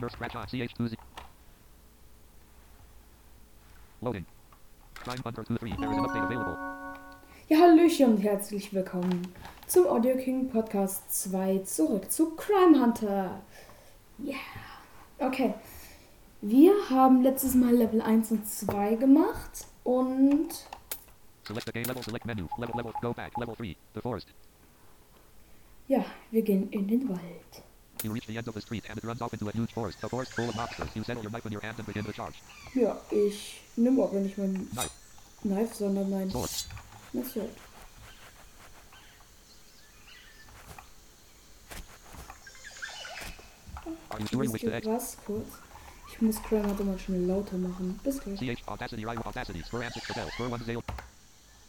Nurse scratch on CH2Z. Loading. Crime Hunter 2-3. There is an update available. Ja, Hallöchen und herzlich willkommen zum Audio King Podcast 2 zurück zu Crime Hunter. Yeah. Okay. Wir haben letztes Mal Level 1 und 2 gemacht und Select the game level, select menu. Level, level, go back. Level 3. The forest. ja, wir gehen in den Wald. You reach the end of the street and it runs off into a huge forest. The forest full of monsters. You settle your knife in your hand and begin to charge. Ja, ich nehme aber nicht mein Knife. Knife, sondern mein Sword. Sword. Exit? was? Kurz. Ich muss Crime Hunter mal schon lauter machen. Bis gleich. CH Audacity, Rival Audacity. Spur and 6 for bell. Spur 1 Zale.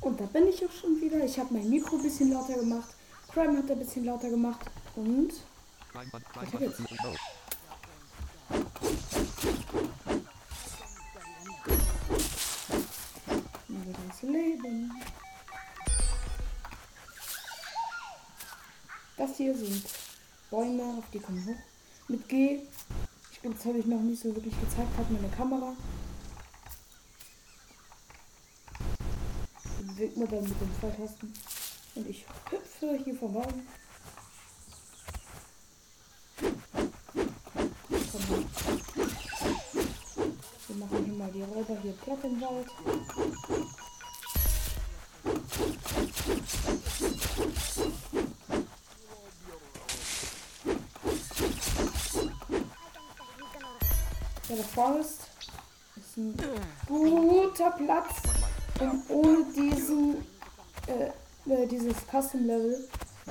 Und da bin ich auch schon wieder. Ich habe mein Mikro ein bisschen lauter gemacht. Crime hat ein bisschen lauter gemacht. Und Crime Hunt. Crime Weiter Hunter geht's. 2-3. mein ganzes Leben. Das hier sind Bäume, auf die kommen hoch. Mit G. Ich bin, das habe ich noch nicht so wirklich gezeigt, hat meine Kamera. Bewegt man dann mit den zwei Tasten. Und ich hüpfe hier vorbei. Komm Wir machen hier mal die Räuber hier platt im Wald. Ja, der Forest ist ein guter Platz, um ohne diesen, äh, äh, dieses Custom Level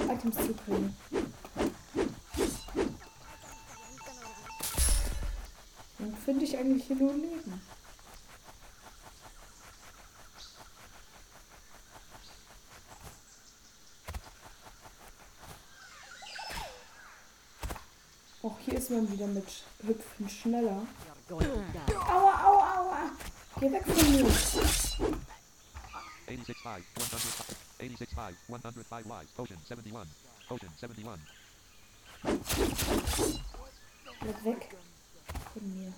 Items zu kriegen. Finde ich eigentlich hier nur Leben. Auch hier ist man wieder mit Hüpfen schneller. Aua, aua, aua! Geh weg von mir! 86.5. 105. 86.5. 105 lives. Potion 71. Potion 71. Bleib weg von mir.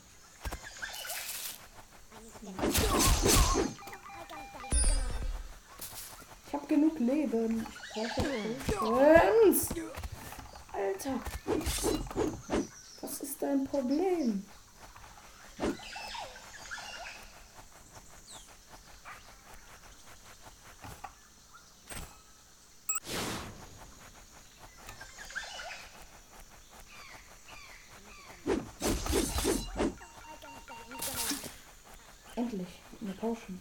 Ich habe genug Leben. Ich brauche Potions. Alter. Was ist dein Problem? Endlich. Eine Potion.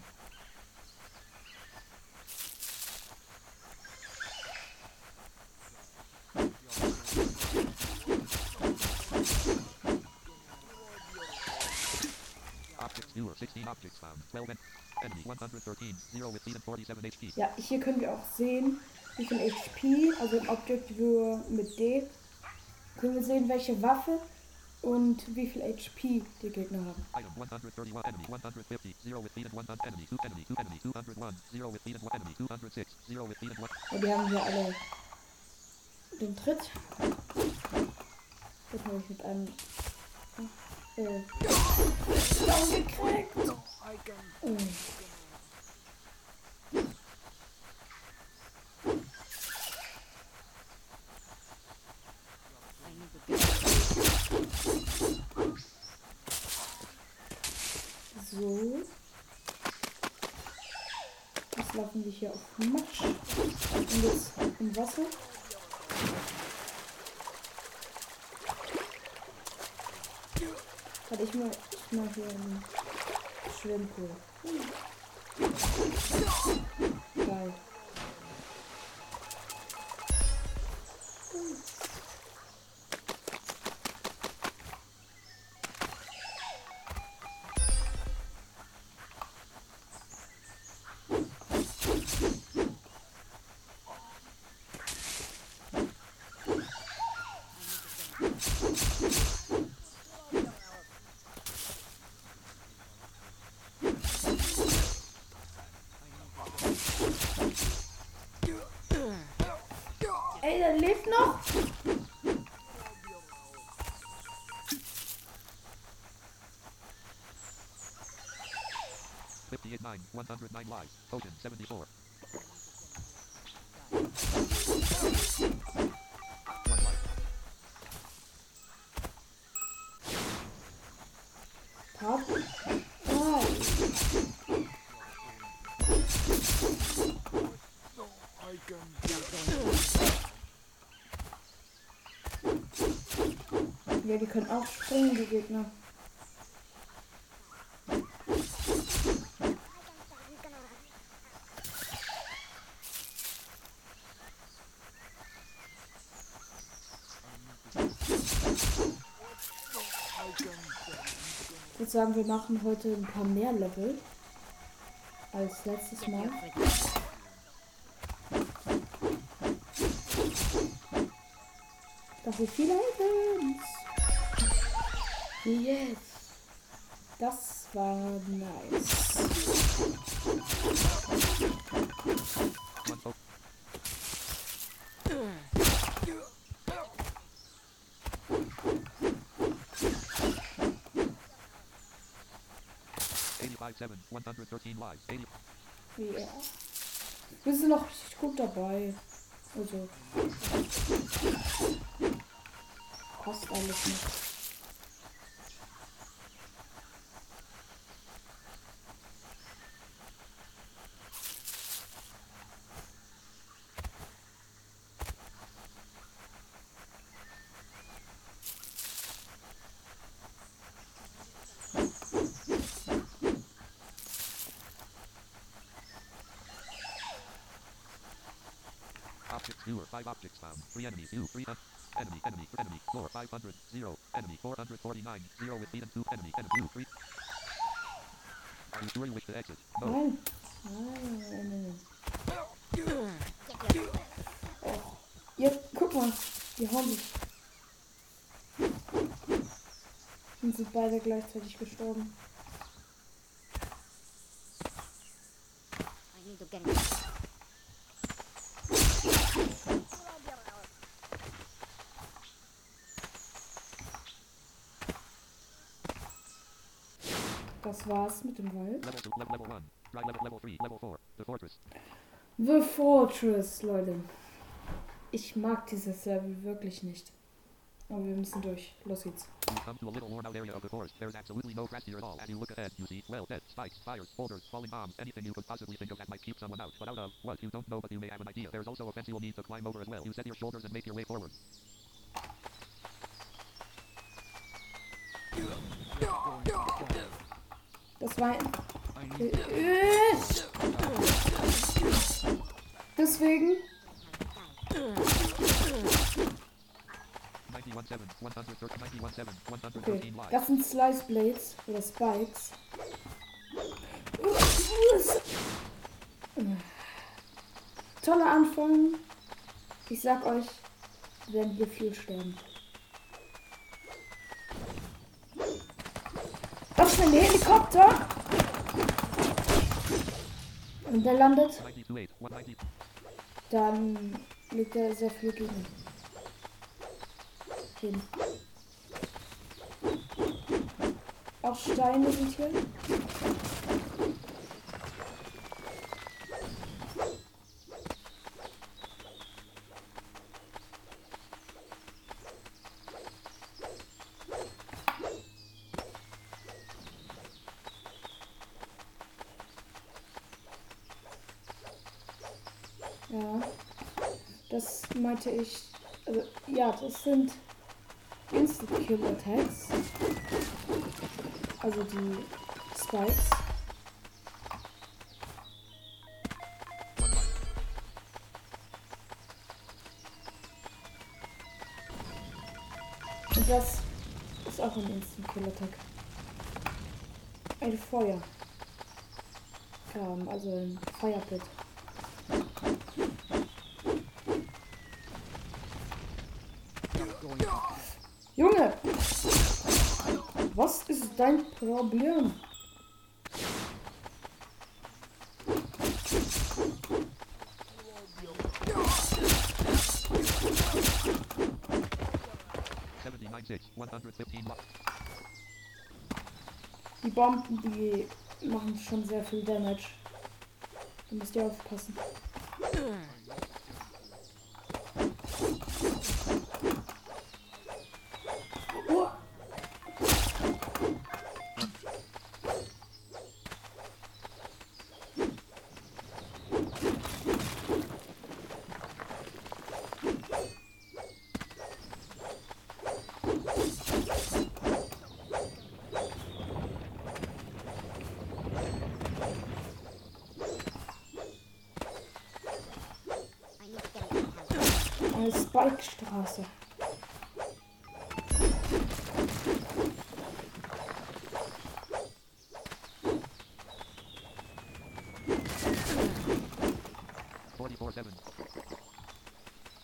Objects newer. 16 objects found. 12 en- enemy. 113. 0 with lead and 47 HP. Ja, hier können wir auch sehen, wie viel HP, also im Object Viewer mit D, können wir sehen, welche Waffe und wie viel HP die Gegner haben. Item 131 enemy 150 0 with lead and 100 enemy 2 enemy 2 enemy 201 0 with lead and 1 enemy 206 0 with lead and 1 Und die haben hier alle. Den Tritt. Das habe ich mit einem äh, down gekriegt. Oh. So. Jetzt laufen wir hier auf Matsch. Und jetzt im Wasser. Warte, ich mal, ich mal hier Schwimmpool. Geil. 158 9, 109 lives. Ocean 74. One life. Part 3. Ja, die können auch springen, die Gegner. Sagen, wir machen heute ein paar mehr Level als letztes Mal. Dafür viele Items. Yes. Das war nice. One oh. Eighty-five seven, one hundred thirteen lives. Eighty. Ja. Wir sind noch richtig gut dabei. Also. Passt alles nicht. Newer. Five objects found. Three enemies. Two. Three. Un- enemy. Enemy. Enemy. Floor. Five hundred. Zero. Enemy. Four hundred forty-nine. Zero with and two. Enemy. Enemy. Two. Three. Are you sure you wish to exit? No. Oh. Jetzt, guck mal. Die hauen sich. Und sind beide gleichzeitig gestorben. I need to get. Das war's mit dem Wald. Level two. Level, level one. Try level level three. Level four. The fortress. The Fortress, Leute. Ich mag dieses Level wirklich nicht. Aber wir müssen durch. Los geht's. You come to a little worn out area of the forest. There's absolutely no grass here at all. As you look ahead, you see, well, dead, spikes, fires, boulders, falling bombs, anything you could possibly think of that might keep someone out. But out of what you don't know, but you may have an idea. There's also a fence you will need to climb over as well. You set your shoulders and make your way forward. Äh. Deswegen. 91.7, 113, 91.7, 113 Okay. Das sind Slice Blades oder Spikes. Toller Anfang. Ich sag euch, werden hier viel sterben. Ist ein Helikopter. Und der landet, 92.8, 190, dann legt er sehr viel gegen hin. Auch Steine sind hier. Ja, das meinte ich. Also, ja, das sind Instant-Kill-Attacks. Also die Spikes. Und das ist auch ein Instant-Kill-Attack. Ein Feuer. Kram, also ein Firepit. Junge! Was ist dein Problem? Die Bomben, die machen schon sehr viel Damage. Da müsst ihr aufpassen. Eine Spike-Straße.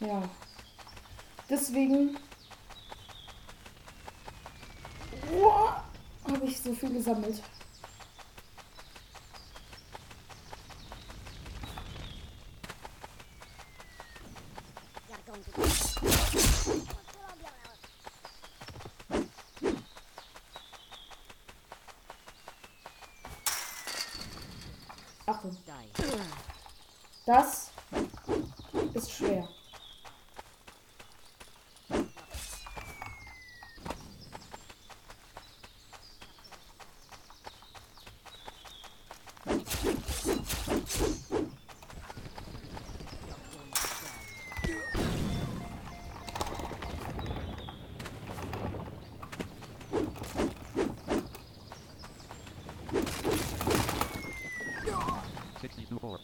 Ja. Deswegen habe ich so viel gesammelt. Achtung, das ist schwer. Sixty-two four.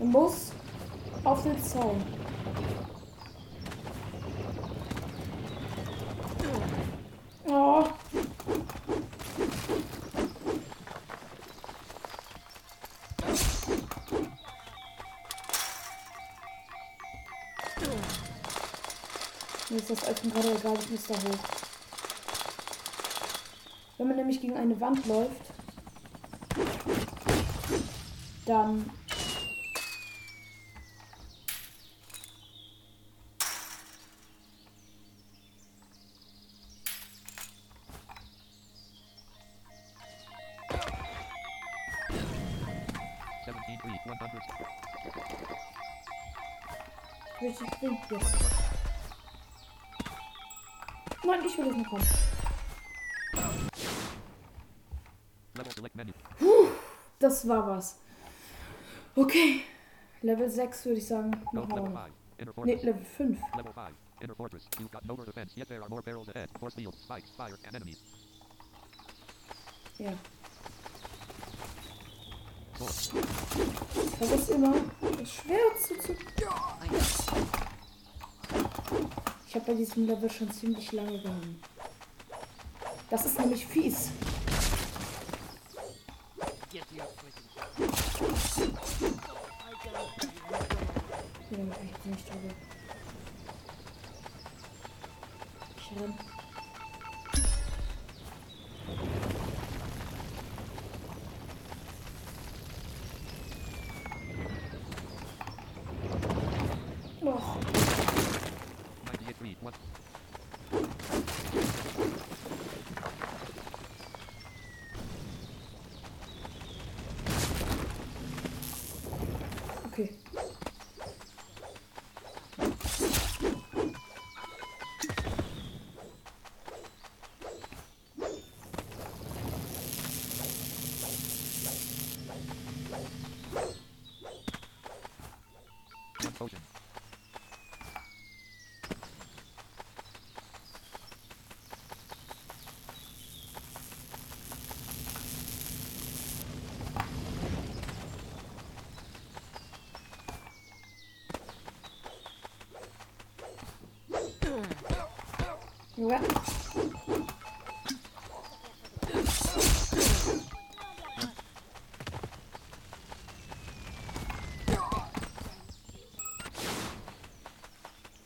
Man muss den Zaun. Oh. Mir ist das Essen gerade egal, ich muss da hoch. Wenn man nämlich gegen eine Wand läuft, dann Richtig drin jetzt. Nein, ich will es nicht kommen. Menu. Das war was. Okay. Level 6 würde ich sagen. Noch. Ne, fortress. Level 5. Level five. Inner fortress. You've got no more defense, yet there are more barrels ahead. Force fields, spikes, fire, and enemies. Ja. Ich vergesse immer, das Schwert zu. Ich habe bei diesem Level schon ziemlich lange gehangen. Das ist nämlich fies. Ich. Ich renn. Och, Ninety-eight three. One. okay. One potion. Ja.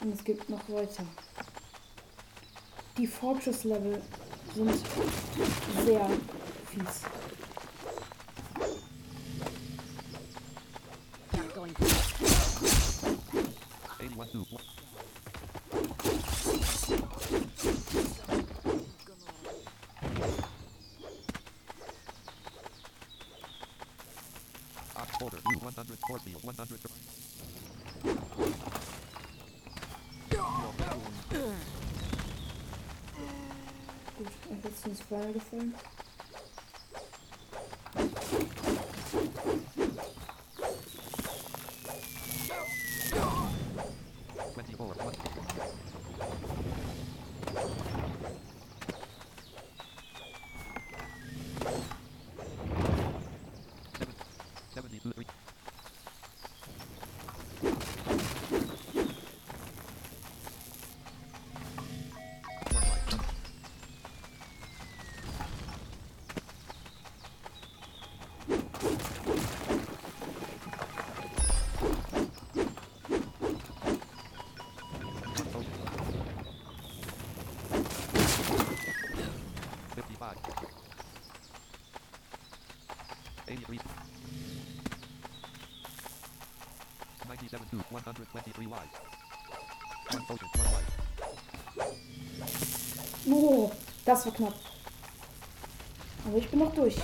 Und es gibt noch weiter. Die Fortress-Level sind sehr fies. Gotta go into Eighty-one two. One. 100 force field, 100 Gut, und jetzt ins Feuer 102, 123 live. One photo, one live. Oh, das war knapp. Aber ich bin noch durch.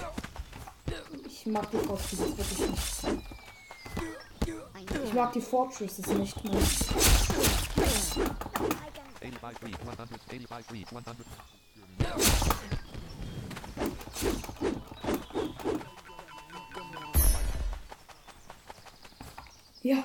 Ich mag die Fortresses wirklich nicht. Ich mag die Fortresses nicht mehr. 85, 100, 85, 100. Ja.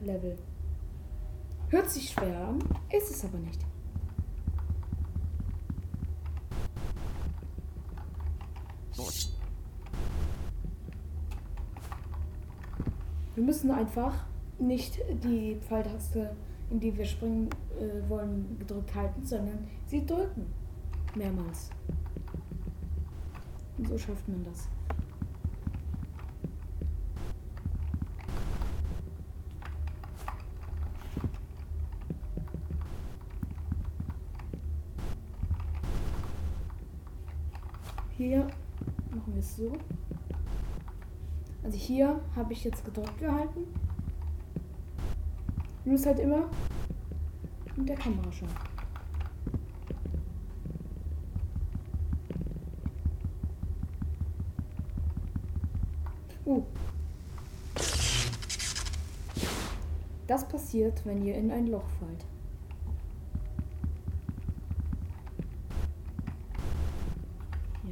Level. Hört sich schwer an, ist es aber nicht. Wir müssen einfach nicht die Pfeiltaste, in die wir springen äh, wollen, gedrückt halten, sondern sie drücken. Mehrmals. Und so schafft man das. Hier machen wir es so. Also hier habe ich jetzt gedrückt gehalten. Du musst halt immer mit der Kamera schauen. Uh. Das passiert, wenn ihr in ein Loch fallt. Ja.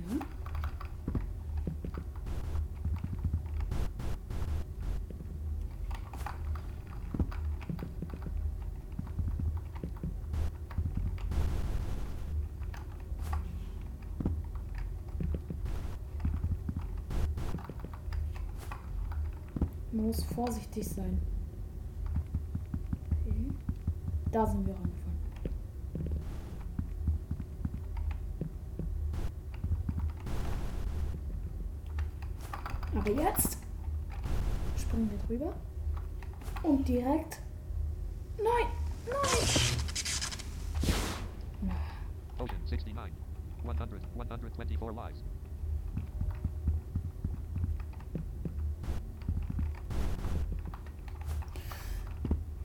Man muss vorsichtig sein. Da sind wir angefangen. Aber jetzt springen wir drüber und direkt. Nein! Nein! Potion 69. 100, 124 lives.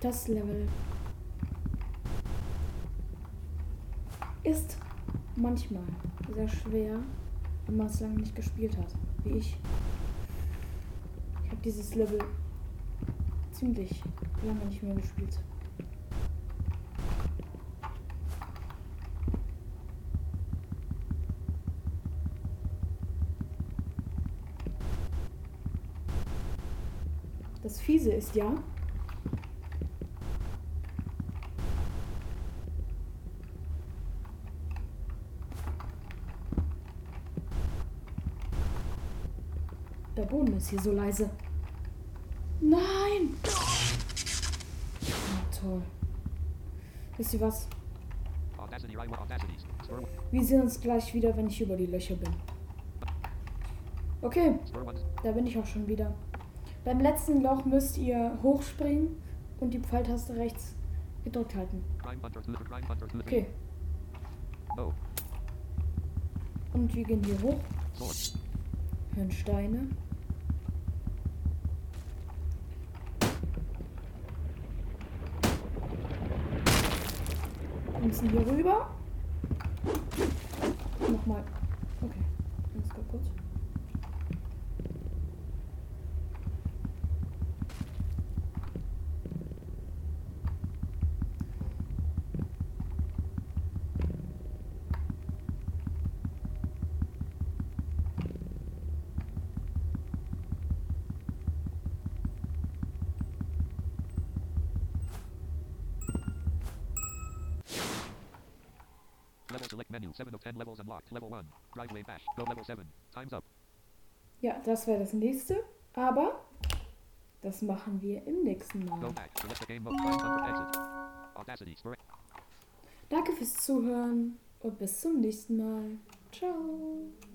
Das Level ist manchmal sehr schwer, wenn man es lange nicht gespielt hat, wie ich. Ich habe dieses Level ziemlich lange nicht mehr gespielt. Das Fiese ist ja, Boden ist hier so leise. Nein! Na toll. Wisst ihr was? Wir sehen uns gleich wieder, wenn ich über die Löcher bin. Okay, da bin ich auch schon wieder. Beim letzten Loch müsst ihr hochspringen und die Pfeiltaste rechts gedrückt halten. Okay. Oh, Und wir gehen hier hoch, hören Steine. Müssen hier rüber. Nochmal. Okay, alles kaputt. Level select menu. 7 of 10 levels unlocked. Level 1. Driveway bash. Go level 7. Time's up. Ja, das wäre das nächste. Aber das machen wir im nächsten Mal. Danke fürs Zuhören und bis zum nächsten Mal. Ciao.